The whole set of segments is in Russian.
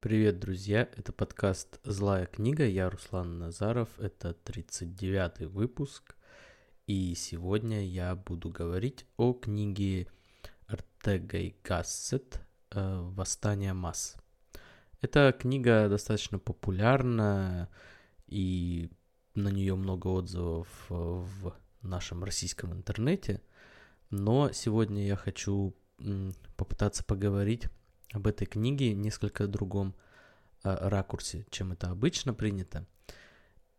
Привет, друзья! Это подкаст «Злая книга». Я Руслан Назаров. Это 39-й выпуск. И сегодня я буду говорить о книге Артега и Гассет э, «Восстание масс». Эта книга достаточно популярна, и на нее много отзывов в нашем российском интернете. Но сегодня я хочу попытаться поговорить об этой книге несколько другом э, ракурсе, чем это обычно принято.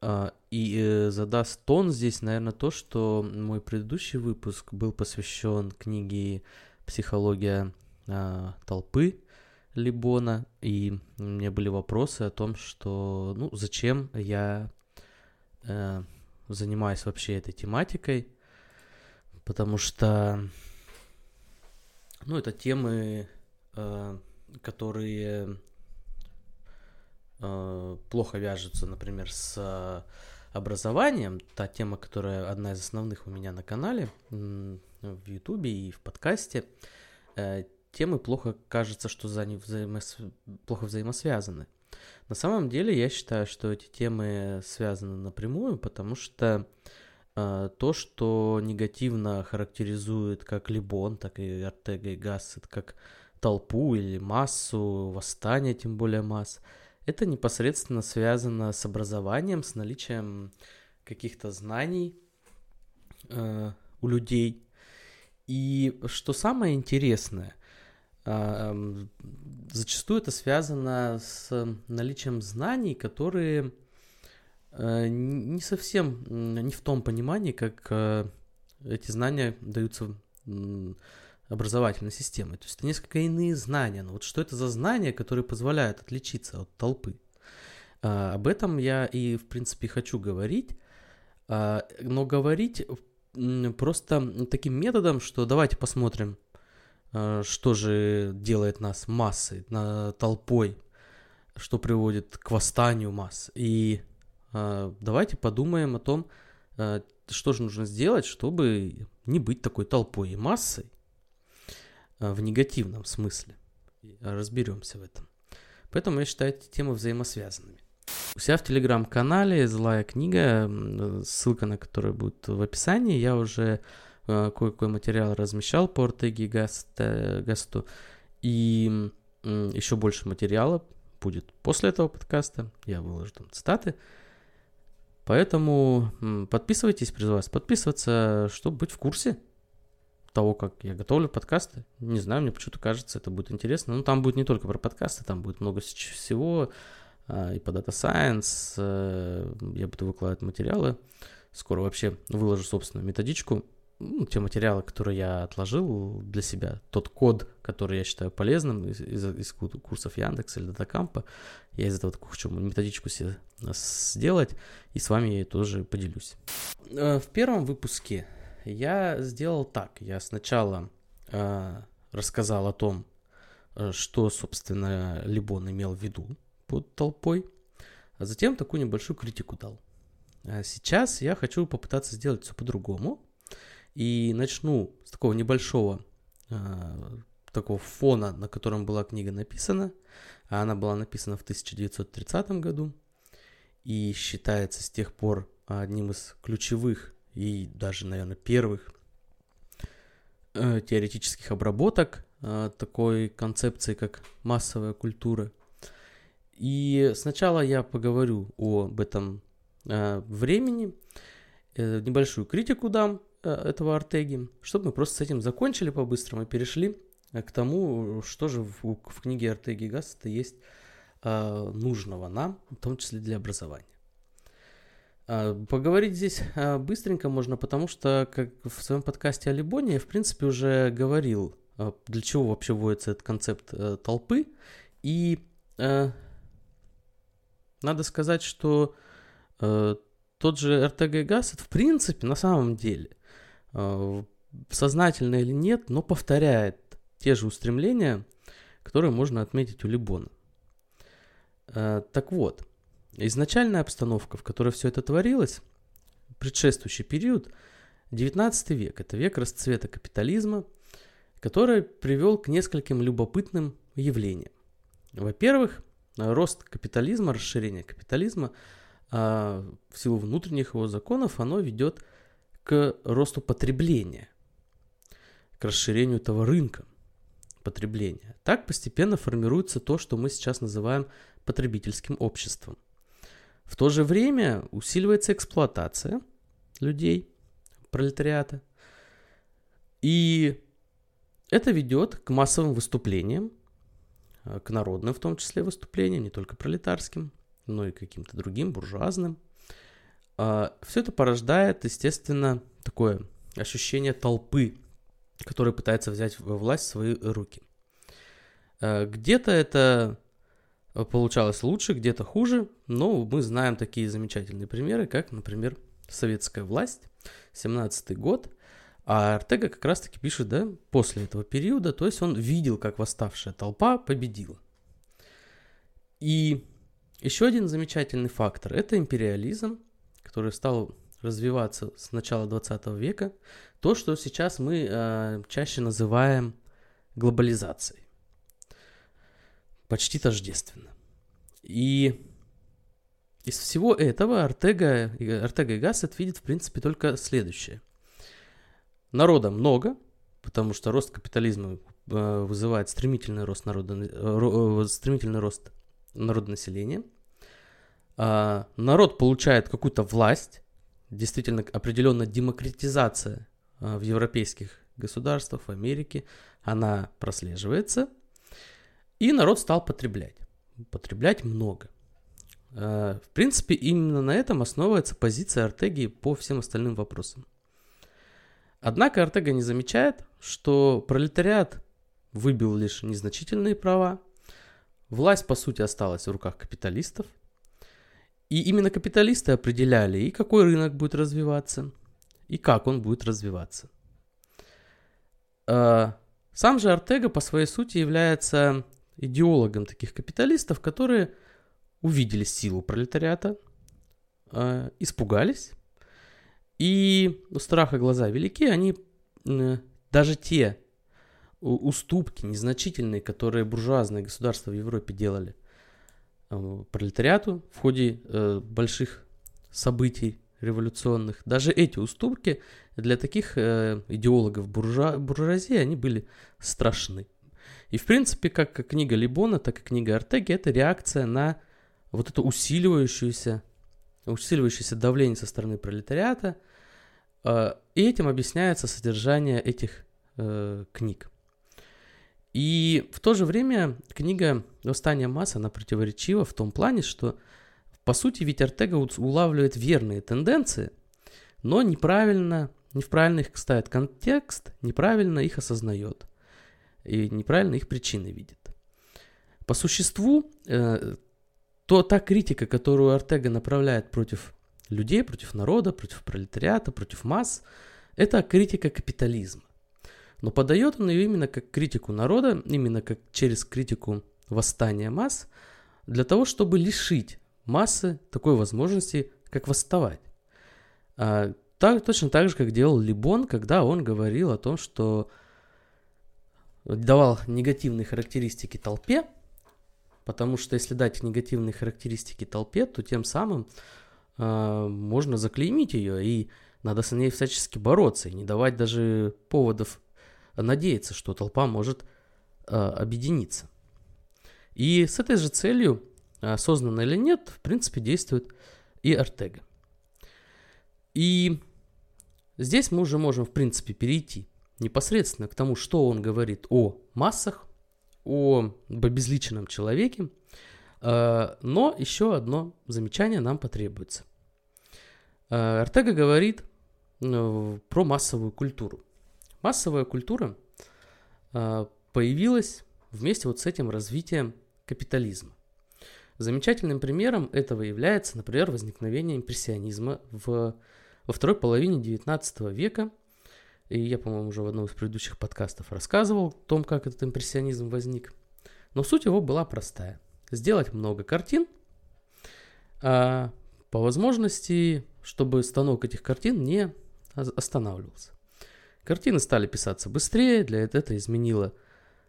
Э, и э, задаст тон здесь, наверное, то, что мой предыдущий выпуск был посвящен книге «Психология толпы» Либона, и у меня были вопросы о том, что, ну, зачем я занимаюсь вообще этой тематикой, потому что, ну, это темы которые э, плохо вяжутся, например, с образованием, та тема, которая одна из основных у меня на канале, в Ютубе и в подкасте, э, темы плохо кажется, что за они взаимос... плохо взаимосвязаны. На самом деле я считаю, что эти темы связаны напрямую, потому что э, то, что негативно характеризует как Либон, так и Артега и Гассет, как толпу или массу, восстание, тем более масс, это непосредственно связано с образованием, с наличием каких-то знаний э, у людей. И что самое интересное, э, э, зачастую это связано с наличием знаний, которые э, не совсем, не в том понимании, как э, эти знания даются образовательной системы. То есть это несколько иные знания. Но вот что это за знания, которые позволяют отличиться от толпы? А, об этом я и, в принципе, хочу говорить. А, но говорить просто таким методом, что давайте посмотрим, а, что же делает нас массой, на толпой, что приводит к восстанию масс. И а, давайте подумаем о том, а, что же нужно сделать, чтобы не быть такой толпой и массой, Э, в негативном смысле. Разберемся в этом. Поэтому я считаю эти темы взаимосвязанными. У себя в телеграм-канале «Злая книга», ссылка на которую будет в описании, я уже э, кое-какой материал размещал по Ортеге Гасту, и еще больше материала будет после этого подкаста, я выложу там цитаты. Поэтому подписывайтесь, призываю вас подписываться, чтобы быть в курсе того, как я готовлю подкасты. Не знаю, мне почему-то кажется, это будет интересно. Ну, там будет не только про подкасты, там будет много всего. А, и по Data Science э, я буду выкладывать материалы. Скоро вообще выложу собственную методичку. Ну, те материалы, которые я отложил для себя, тот код, который я считаю полезным из, из, из курсов Яндекса или Датакампа, я из этого хочу методичку себе сделать, и с вами тоже поделюсь. Э, в первом выпуске я сделал так. Я сначала э, рассказал о том, э, что, собственно, Либон имел в виду под толпой, а затем такую небольшую критику дал. А сейчас я хочу попытаться сделать все по-другому. И начну с такого небольшого э, такого фона, на котором была книга написана. А она была написана в 1930 году и считается с тех пор одним из ключевых и даже, наверное, первых э, теоретических обработок э, такой концепции, как массовая культура. И сначала я поговорю об этом э, времени, э, небольшую критику дам э, этого Артеги, чтобы мы просто с этим закончили по-быстрому и перешли э, к тому, что же в, в книге Артеги Гасса есть э, нужного нам, в том числе для образования. А, поговорить здесь а, быстренько можно, потому что, как в своем подкасте о Либоне, я, в принципе, уже говорил, а, для чего вообще вводится этот концепт э, толпы. И э, надо сказать, что э, тот же РТГ Гассет, в принципе, на самом деле, сознательно или нет, но повторяет те же устремления, которые можно отметить у Либона. Так вот, Изначальная обстановка, в которой все это творилось, предшествующий период, 19 век, это век расцвета капитализма, который привел к нескольким любопытным явлениям. Во-первых, рост капитализма, расширение капитализма а, в силу внутренних его законов, оно ведет к росту потребления, к расширению этого рынка потребления. Так постепенно формируется то, что мы сейчас называем потребительским обществом. В то же время усиливается эксплуатация людей, пролетариата. И это ведет к массовым выступлениям, э, к народным в том числе выступлениям, не только пролетарским, но и каким-то другим, буржуазным. А, Все это порождает, естественно, такое ощущение толпы, которая пытается взять власть в свои руки. Э, где-то это получалось лучше, где-то хуже, но мы знаем такие замечательные примеры, как, например, советская власть, 17 год, а Артега как раз-таки пишет, да, после этого периода, то есть он видел, как восставшая толпа победила. И еще один замечательный фактор – это империализм, который стал развиваться с начала 20 века, то, что сейчас мы э, чаще называем глобализацией. Почти тождественно. И из всего этого Артега, Артега и Гассет видит, в принципе, только следующее. Народа много, потому что рост капитализма э, вызывает стремительный рост, народа, э, стремительный рост народонаселения. А, народ получает какую-то власть, действительно определенная демократизация э, в европейских государствах, в Америке, она прослеживается, и народ стал потреблять. Потреблять много – Э, в принципе, именно на этом основывается позиция Артеги по всем остальным вопросам. Однако Артега не замечает, что пролетариат выбил лишь незначительные права, власть, по сути, осталась в руках капиталистов, и именно капиталисты определяли, и какой рынок будет развиваться, и как он будет развиваться. Э, сам же Артега по своей сути является идеологом таких капиталистов, которые – увидели силу пролетариата, э, испугались, и у страха глаза велики, они даже те уступки незначительные, которые буржуазные государства в Европе делали э, пролетариату в ходе э, больших событий революционных, даже эти уступки для таких э, идеологов буржуа, буржуазии, они были страшны. И в принципе, как книга Либона, так и книга Артеги, это реакция на вот это усиливающееся, усиливающееся давление со стороны пролетариата, э, и этим объясняется содержание этих э, книг. И в то же время книга «Восстание масс», она противоречива в том плане, что по сути ведь Артега улавливает верные тенденции, но неправильно, не в правильно их ставит контекст, неправильно их осознает и неправильно их причины видит. По существу э, то та критика, которую Артега направляет против людей, против народа, против пролетариата, против масс, это критика капитализма. Но подает он ее именно как критику народа, именно как через критику восстания масс, для того, чтобы лишить массы такой возможности, как восставать. А, так, точно так же, как делал Либон, когда он говорил о том, что давал негативные характеристики толпе, Потому что если дать негативные характеристики толпе, то тем самым э, можно заклеймить ее, и надо с ней всячески бороться, и не давать даже поводов надеяться, что толпа может э, объединиться. И с этой же целью, осознанно или нет, в принципе, действует и Артега. И здесь мы уже можем, в принципе, перейти непосредственно к тому, что он говорит о массах, о безличном человеке, э, но еще одно замечание нам потребуется. Э, Артега говорит э, про массовую культуру. Массовая культура появилась вместе вот с этим развитием капитализма. Замечательным примером этого является, например, возникновение импрессионизма в, во второй половине XIX века – и я, по-моему, уже в одном из предыдущих подкастов рассказывал о том, как этот импрессионизм возник. Но суть его была простая. Сделать много картин, а по возможности, чтобы станок этих картин не останавливался. Картины стали писаться быстрее, для этого это изменило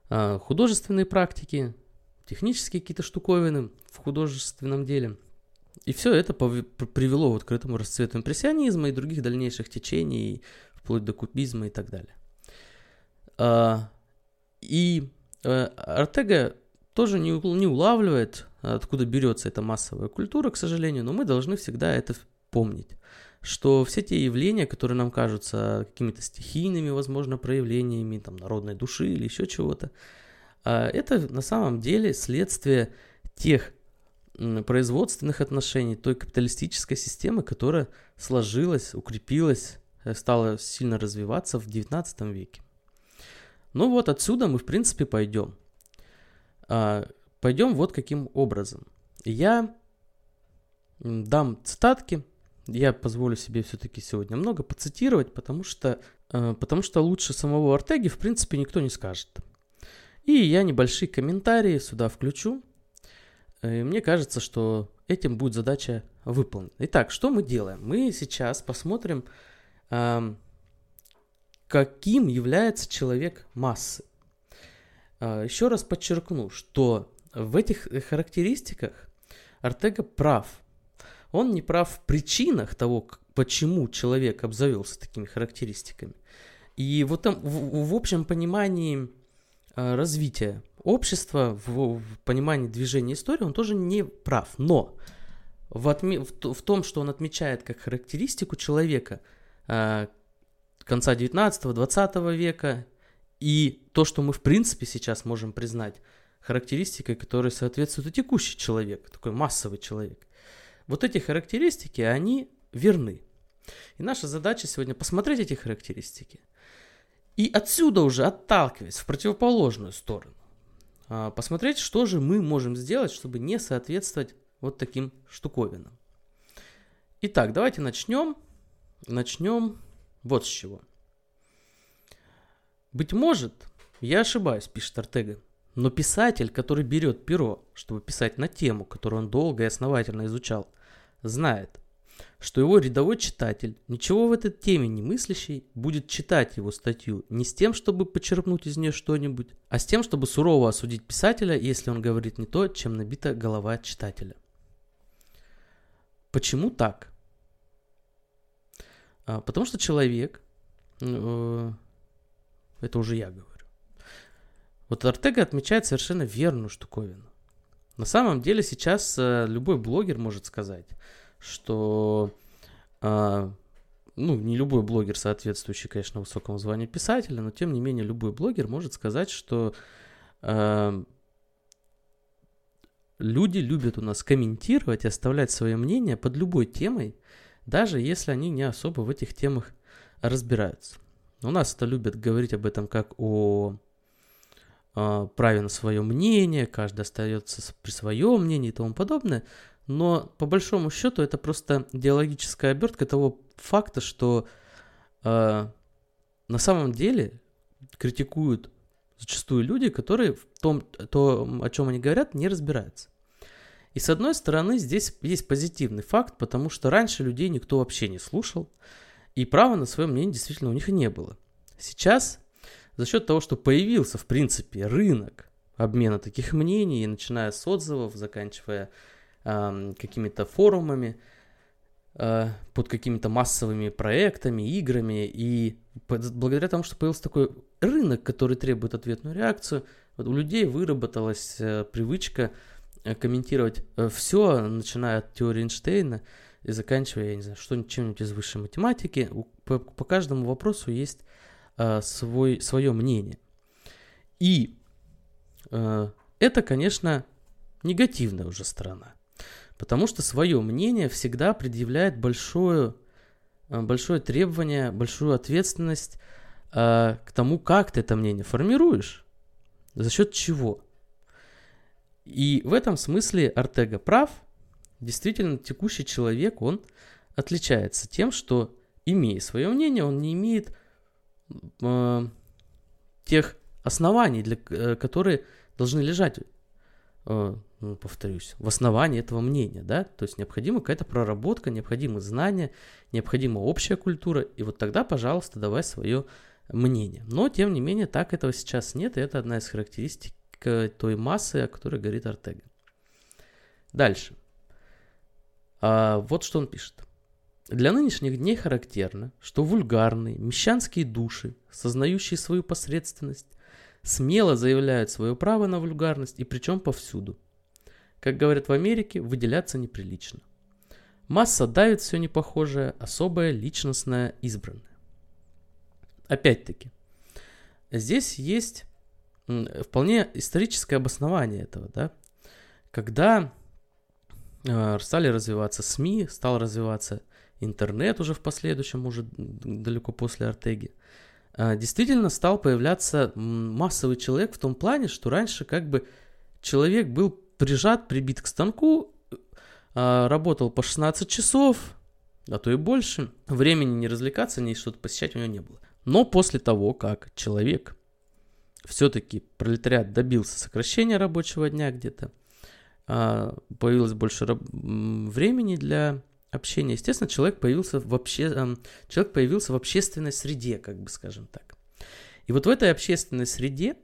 а, художественные практики, технические какие-то штуковины в художественном деле. И все это привело вот к этому расцвету импрессионизма и других дальнейших течений, вплоть до кубизма и так далее. А, и э, Артега тоже не, улавливает, откуда берется эта массовая культура, к сожалению, но мы должны всегда это помнить, что все те явления, которые нам кажутся какими-то стихийными, возможно, проявлениями там, народной души или еще чего-то, а, это на самом деле следствие тех производственных отношений, той капиталистической системы, которая сложилась, укрепилась, стала сильно развиваться в XIX веке. Ну вот отсюда мы, в принципе, пойдем. А, пойдем вот каким образом. Я дам цитатки, я позволю себе все-таки сегодня много поцитировать, потому что, э, потому что лучше самого Артеги, в принципе, никто не скажет. И я небольшие комментарии сюда включу. Э, и мне кажется, что этим будет задача выполнена. Итак, что мы делаем? Мы сейчас посмотрим, каким является человек массы. А, Еще раз подчеркну, что в этих характеристиках Артега прав. Он не прав в причинах того, почему человек обзавелся такими характеристиками. И вот там, в, в общем понимании Э, развития общества, в, в понимании движения истории, он тоже не прав. Но в, отме- в, в том, что он отмечает как характеристику человека э, конца 19-20 века, и то, что мы в принципе сейчас можем признать характеристикой, которая соответствует текущий человек, такой массовый человек. Вот эти характеристики, они верны. И наша задача сегодня посмотреть эти характеристики – и отсюда уже отталкиваясь в противоположную сторону, а, посмотреть, что же мы можем сделать, чтобы не соответствовать вот таким штуковинам. Итак, давайте начнем. Начнем вот с чего. Быть может, я ошибаюсь, пишет Артега, но писатель, который берет перо, чтобы писать на тему, которую он долго и основательно изучал, знает, что его рядовой читатель, ничего в этой теме не мыслящий, будет читать его статью не с тем, чтобы почерпнуть из нее что-нибудь, а с тем, чтобы сурово осудить писателя, если он говорит не то, чем набита голова читателя. Почему так? А, потому что человек, э, это уже я говорю, вот Артега отмечает совершенно верную штуковину. На самом деле сейчас э, любой блогер может сказать – что а, ну, не любой блогер, соответствующий, конечно, высокому званию писателя, но тем не менее любой блогер может сказать, что люди любят у нас комментировать и оставлять свое мнение под любой темой, даже если они не особо в этих темах разбираются. У нас это любят говорить об этом как о э, праве на свое мнение, каждый остается при своем мнении и тому подобное но по большому счету это просто идеологическая обертка того факта, что э, на самом деле критикуют зачастую люди, которые в том, то, о чем они говорят, не разбираются. И с одной стороны, здесь есть позитивный факт, потому что раньше людей никто вообще не слушал, и права на свое мнение действительно у них не было. Сейчас, за счет того, что появился, в принципе, рынок обмена таких мнений, начиная с отзывов, заканчивая какими-то форумами, э, под какими-то массовыми проектами, играми. И благодаря тому, что появился такой рынок, который требует ответную реакцию, вот у людей выработалась э, привычка э, комментировать все, начиная от теории Эйнштейна и заканчивая, я не знаю, что чем-нибудь из высшей математики. По, по каждому вопросу есть свой, свое мнение. И это, конечно, негативная уже сторона. Потому что свое мнение всегда предъявляет большое, э, большое требование, большую ответственность э, к тому, как ты это мнение формируешь, за счет чего. И в этом смысле Артега прав. Действительно, текущий человек, он отличается тем, что, имея свое мнение, он не имеет э, тех оснований, для, э, которые должны лежать э, ну, повторюсь, в основании этого мнения, да, то есть необходима какая-то проработка, необходимы знания, необходима общая культура, и вот тогда, пожалуйста, давай свое мнение. Но, тем не менее, так этого сейчас нет, и это одна из характеристик, к той массе, о которой говорит Артега. Дальше. А, вот что он пишет. Для нынешних дней характерно, что вульгарные, мещанские души, сознающие свою посредственность, смело заявляют свое право на вульгарность и причем повсюду. Как говорят в Америке, выделяться неприлично. Масса давит все непохожее, особое, личностное, избранное. Опять-таки, здесь есть вполне историческое обоснование этого, да, когда э, стали развиваться СМИ, стал развиваться интернет уже в последующем, уже далеко после Артеги, э, действительно стал появляться массовый человек в том плане, что раньше как бы человек был прижат, прибит к станку, э, работал по 16 часов, а то и больше, времени не развлекаться, ни что-то посещать у него не было. Но после того, как человек все-таки пролетариат добился сокращения рабочего дня где-то, а, появилось больше времени для общения. Естественно, человек появился в, обще... человек появился в общественной среде, как бы скажем так. И вот в этой общественной среде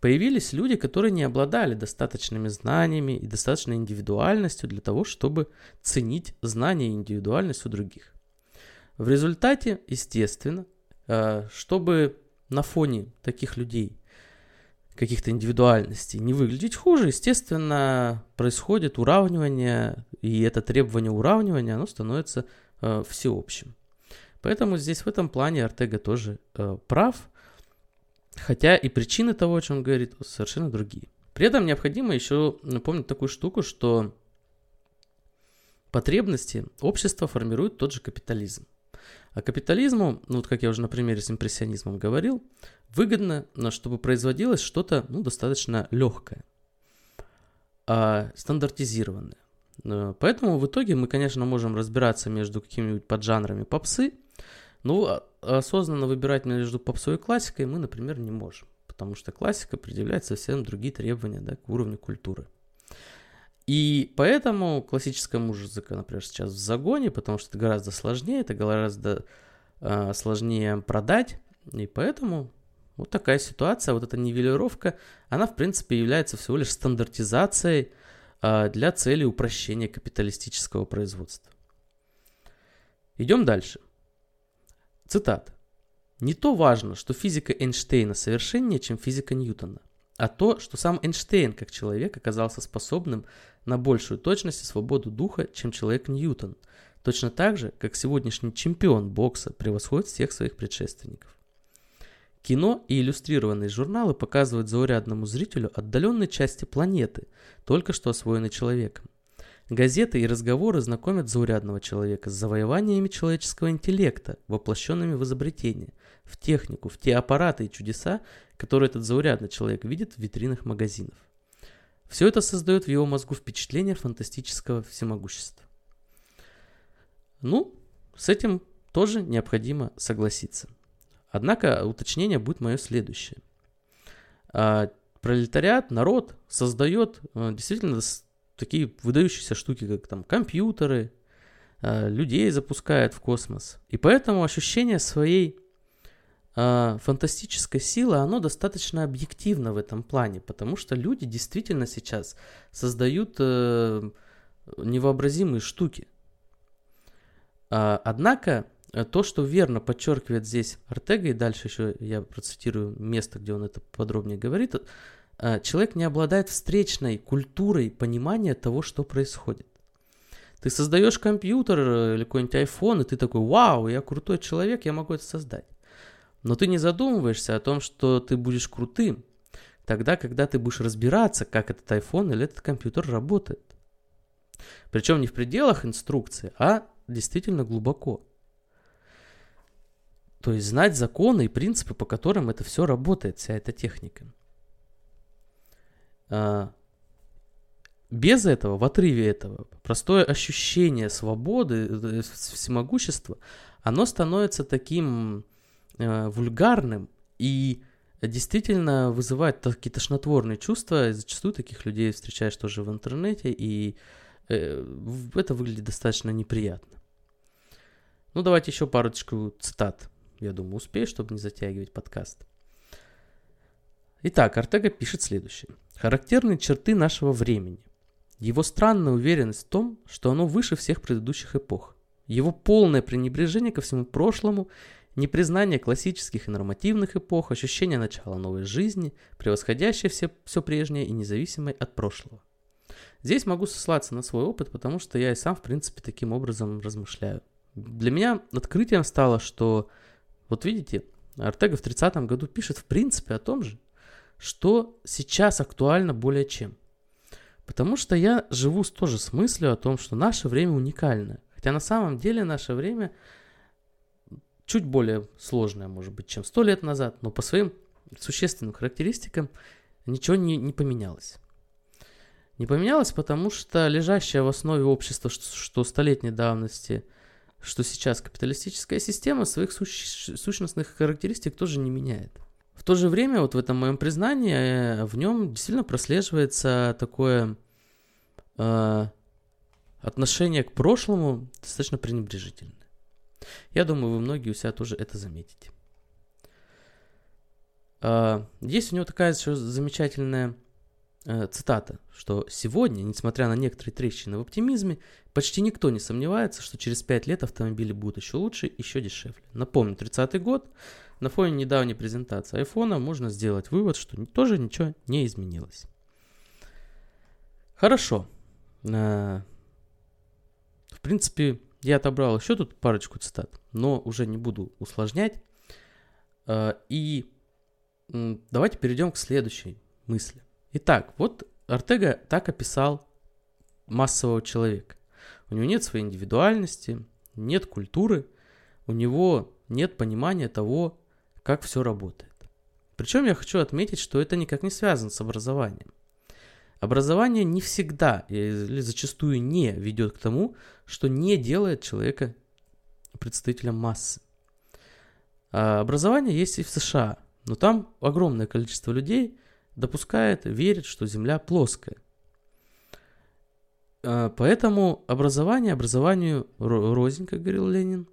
появились люди, которые не обладали достаточными знаниями и достаточной индивидуальностью для того, чтобы ценить знания и индивидуальность у других. В результате, естественно, а, чтобы на фоне таких людей, каких-то индивидуальностей, не выглядеть хуже, естественно, происходит уравнивание, и это требование уравнивания, оно становится э, всеобщим. Поэтому здесь в этом плане Артега тоже э, прав, хотя и причины того, о чем он говорит, совершенно другие. При этом необходимо еще напомнить такую штуку, что потребности общества формирует тот же капитализм. А капитализму, ну вот как я уже на примере с импрессионизмом говорил, выгодно, чтобы производилось что-то ну, достаточно легкое, а стандартизированное. Поэтому в итоге мы, конечно, можем разбираться между какими-нибудь поджанрами попсы, но а, осознанно выбирать между попсой и классикой мы, например, не можем, потому что классика предъявляет совсем другие требования да, к уровню культуры. И поэтому классическая музыка, например, сейчас в загоне, потому что это гораздо сложнее, это гораздо э, сложнее продать, и поэтому вот такая ситуация, вот эта нивелировка, она, в принципе, является всего лишь стандартизацией э, для цели упрощения капиталистического производства. Идем дальше. Цитат. «Не то важно, что физика Эйнштейна совершеннее, чем физика Ньютона, а то, что сам Эйнштейн как человек оказался способным на большую точность и свободу духа, чем человек Ньютон, точно так же, как сегодняшний чемпион бокса превосходит всех своих предшественников. Кино и иллюстрированные журналы показывают заурядному зрителю отдаленные части планеты, только что освоенной человеком. Газеты и разговоры знакомят заурядного человека с завоеваниями человеческого интеллекта, воплощенными в изобретение, в технику, в те аппараты и чудеса, которые этот заурядный человек видит в витринах магазинов. Все это создает в его мозгу впечатление фантастического всемогущества. Ну, с этим тоже необходимо согласиться. Однако уточнение будет мое следующее. А, пролетариат, народ создает а, действительно такие выдающиеся штуки, как там компьютеры, а, людей запускает в космос. И поэтому ощущение своей э, фантастической силы, оно достаточно объективно в этом плане, потому что люди действительно сейчас создают э, невообразимые штуки. Э, однако то, что верно подчеркивает здесь Артега, и дальше еще я процитирую место, где он это подробнее говорит, э, человек не обладает встречной культурой понимания того, что происходит. Ты создаешь компьютер или какой-нибудь iPhone, и ты такой, вау, я крутой человек, я могу это создать. Но ты не задумываешься о том, что ты будешь крутым, тогда, когда ты будешь разбираться, как этот iPhone или этот компьютер работает. Причем не в пределах инструкции, а действительно глубоко. То есть знать законы и принципы, по которым это все работает, вся эта техника. А, без этого, в отрыве этого, простое ощущение свободы, э, всемогущества, оно становится таким э, вульгарным и действительно вызывает такие тошнотворные чувства. Зачастую таких людей встречаешь тоже в интернете, и э, это выглядит достаточно неприятно. Ну, давайте еще парочку цитат. Я думаю, успею, чтобы не затягивать подкаст. Итак, Артега пишет следующее. Характерные черты нашего времени. Его странная уверенность в том, что оно выше всех предыдущих эпох. Его полное пренебрежение ко всему прошлому, непризнание классических и нормативных эпох, ощущение начала новой жизни, превосходящее все, все прежнее и независимое от прошлого. Здесь могу сослаться на свой опыт, потому что я и сам, в принципе, таким образом размышляю. Для меня открытием стало, что, вот видите, Артега в 30-м году пишет в принципе о том же, что сейчас актуально более чем. Потому что я живу тоже с мыслью о том, что наше время уникальное. Хотя на самом деле наше время чуть более сложное, может быть, чем сто лет назад, но по своим существенным характеристикам ничего не, не поменялось. Не поменялось, потому что лежащая в основе общества, что, что столетней давности, что сейчас капиталистическая система своих суще, сущностных характеристик тоже не меняет. В то же время, вот в этом моем признании, э, в нем действительно прослеживается такое э, отношение к прошлому достаточно пренебрежительное. Я думаю, вы многие у себя тоже это заметите. Э, есть у него такая еще замечательная э, цитата, что сегодня, несмотря на некоторые трещины в оптимизме, почти никто не сомневается, что через 5 лет автомобили будут еще лучше, еще дешевле. Напомню, 30-й год, на фоне недавней презентации айфона можно сделать вывод, что тоже ничего не изменилось. Хорошо. Э, в принципе, я отобрал еще тут парочку цитат, но уже не буду усложнять. Э, и давайте перейдем к следующей мысли. Итак, вот Артега так описал массового человека. У него нет своей индивидуальности, нет культуры, у него нет понимания того, как все работает. Причем я хочу отметить, что это никак не связано с образованием. Образование не всегда или зачастую не ведет к тому, что не делает человека представителем массы. А образование есть и в США, но там огромное количество людей допускает, верит, что Земля плоская. А поэтому образование образованию рознь, как говорил Ленин.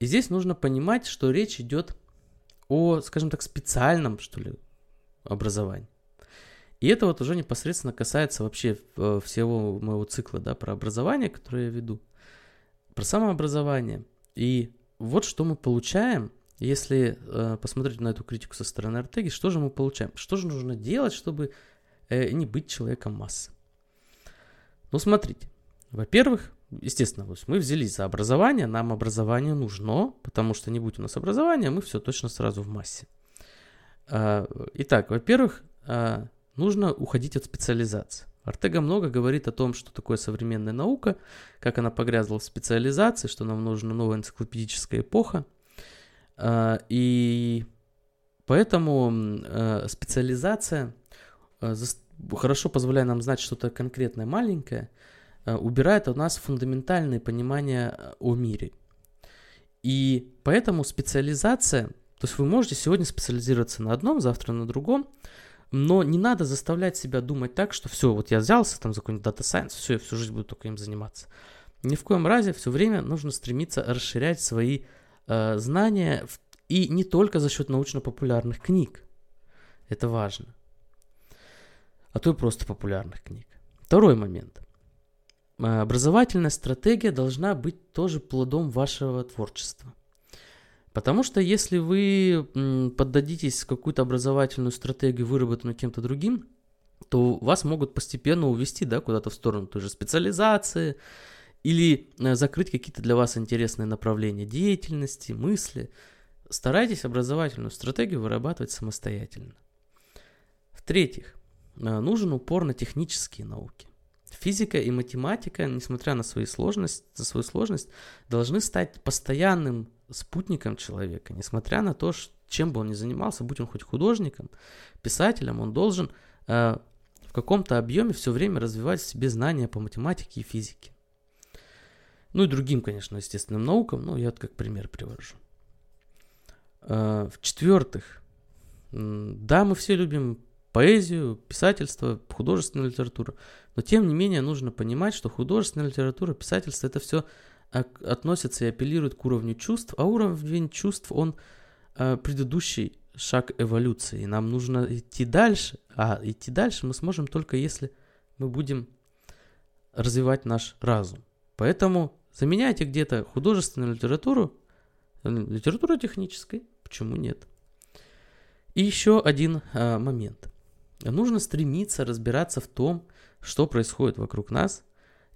И здесь нужно понимать, что речь идет о, скажем так, специальном, что ли, образовании. И это вот уже непосредственно касается вообще э, всего моего цикла, да, про образование, которое я веду, про самообразование. И вот что мы получаем, если э, посмотреть на эту критику со стороны Артеги, что же мы получаем? Что же нужно делать, чтобы э, не быть человеком массы? Ну, смотрите. Во-первых, естественно, мы взялись за образование, нам образование нужно, потому что не будь у нас образования, мы все точно сразу в массе. А, итак, во-первых, а, нужно уходить от специализации. Артега много говорит о том, что такое современная наука, как она погрязла в специализации, что нам нужна новая энциклопедическая эпоха. А, и поэтому специализация хорошо позволяет нам знать что-то конкретное маленькое – убирает от нас фундаментальное понимание э, о мире. И поэтому специализация, то есть вы можете сегодня специализироваться на одном, завтра на другом, но не надо заставлять себя думать так, что все, вот я взялся там за какой-нибудь дата сайенс, все, я всю жизнь буду только им заниматься. Ни в коем разе все время нужно стремиться расширять свои э, знания и не только за счет научно-популярных книг. Это важно. А то и просто популярных книг. Второй момент. Э, образовательная стратегия должна быть тоже плодом вашего творчества. Потому что если вы поддадитесь какую-то образовательную стратегию, выработанную кем-то другим, то вас могут постепенно увести да, куда-то в сторону той же специализации или э, закрыть какие-то для вас интересные направления деятельности, мысли. Старайтесь образовательную стратегию вырабатывать самостоятельно. В-третьих, э, нужен упор на технические науки. Физика и математика, несмотря на, свои сложность, на свою сложность, должны стать постоянным спутником человека, несмотря на то, чем бы он ни занимался, будь он хоть художником, писателем, он должен э, в каком-то объеме все время развивать в себе знания по математике и физике. Ну и другим, конечно, естественным наукам, но я вот как пример привожу. Э, В-четвертых, да, мы все любим поэзию, писательство, художественную литературу. Но тем не менее нужно понимать, что художественная литература, писательство это все относится и апеллирует к уровню чувств, а уровень чувств, он э, предыдущий шаг эволюции. Нам нужно идти дальше, а идти дальше мы сможем только если мы будем развивать наш разум. Поэтому заменяйте где-то художественную литературу литературой технической. Почему нет? И еще один а, момент. Нужно стремиться разбираться в том, что происходит вокруг нас,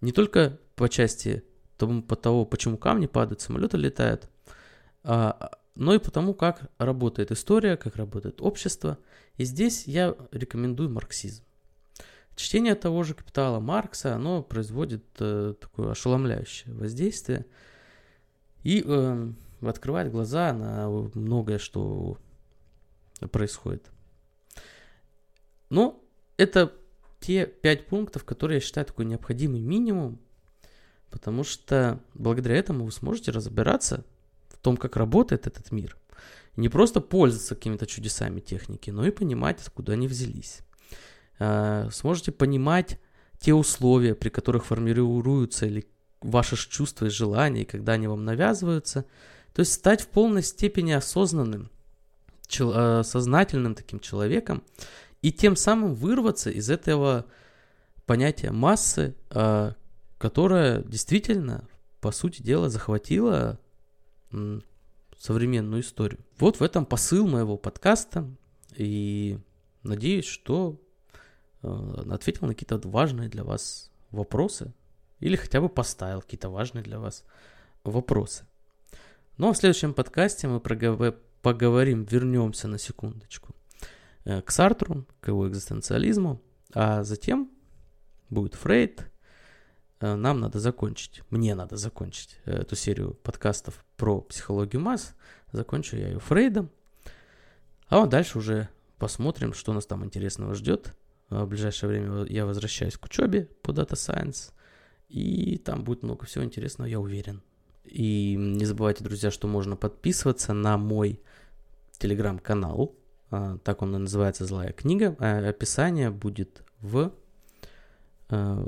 не только по части того, по того почему камни падают, самолеты летают, а, но и потому, как работает история, как работает общество. И здесь я рекомендую марксизм. Чтение того же «Капитала» Маркса, оно производит э, такое ошеломляющее воздействие и э, открывает глаза на многое, что происходит. Но это те пять пунктов, которые я считаю такой необходимый минимум, потому что благодаря этому вы сможете разбираться в том, как работает этот мир. И не просто пользоваться какими-то чудесами техники, но и понимать, откуда они взялись. А, сможете понимать те условия, при которых формируются или ваши чувства и желания, когда они вам навязываются. То есть стать в полной степени осознанным, а, сознательным таким человеком, и тем самым вырваться из этого понятия массы, а, которая действительно, по сути дела, захватила современную историю. Вот в этом посыл моего подкаста. И надеюсь, что э, ответил на какие-то важные для вас вопросы. Или хотя бы поставил какие-то важные для вас вопросы. Ну а в следующем подкасте мы поговорим, вернемся на секундочку э, к Сартру, к его экзистенциализму, а затем будет Фрейд, нам надо закончить, мне надо закончить э, эту серию подкастов про психологию масс. Закончу я ее Фрейдом. А вот дальше уже посмотрим, что нас там интересного ждет. В ближайшее время я возвращаюсь к учебе по Data Science. И там будет много всего интересного, я уверен. И не забывайте, друзья, что можно подписываться на мой телеграм-канал. А, так он и называется «Злая книга». А описание будет в э,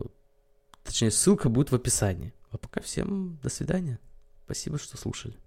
Точнее, ссылка будет в описании. А пока всем до свидания. Спасибо, что слушали.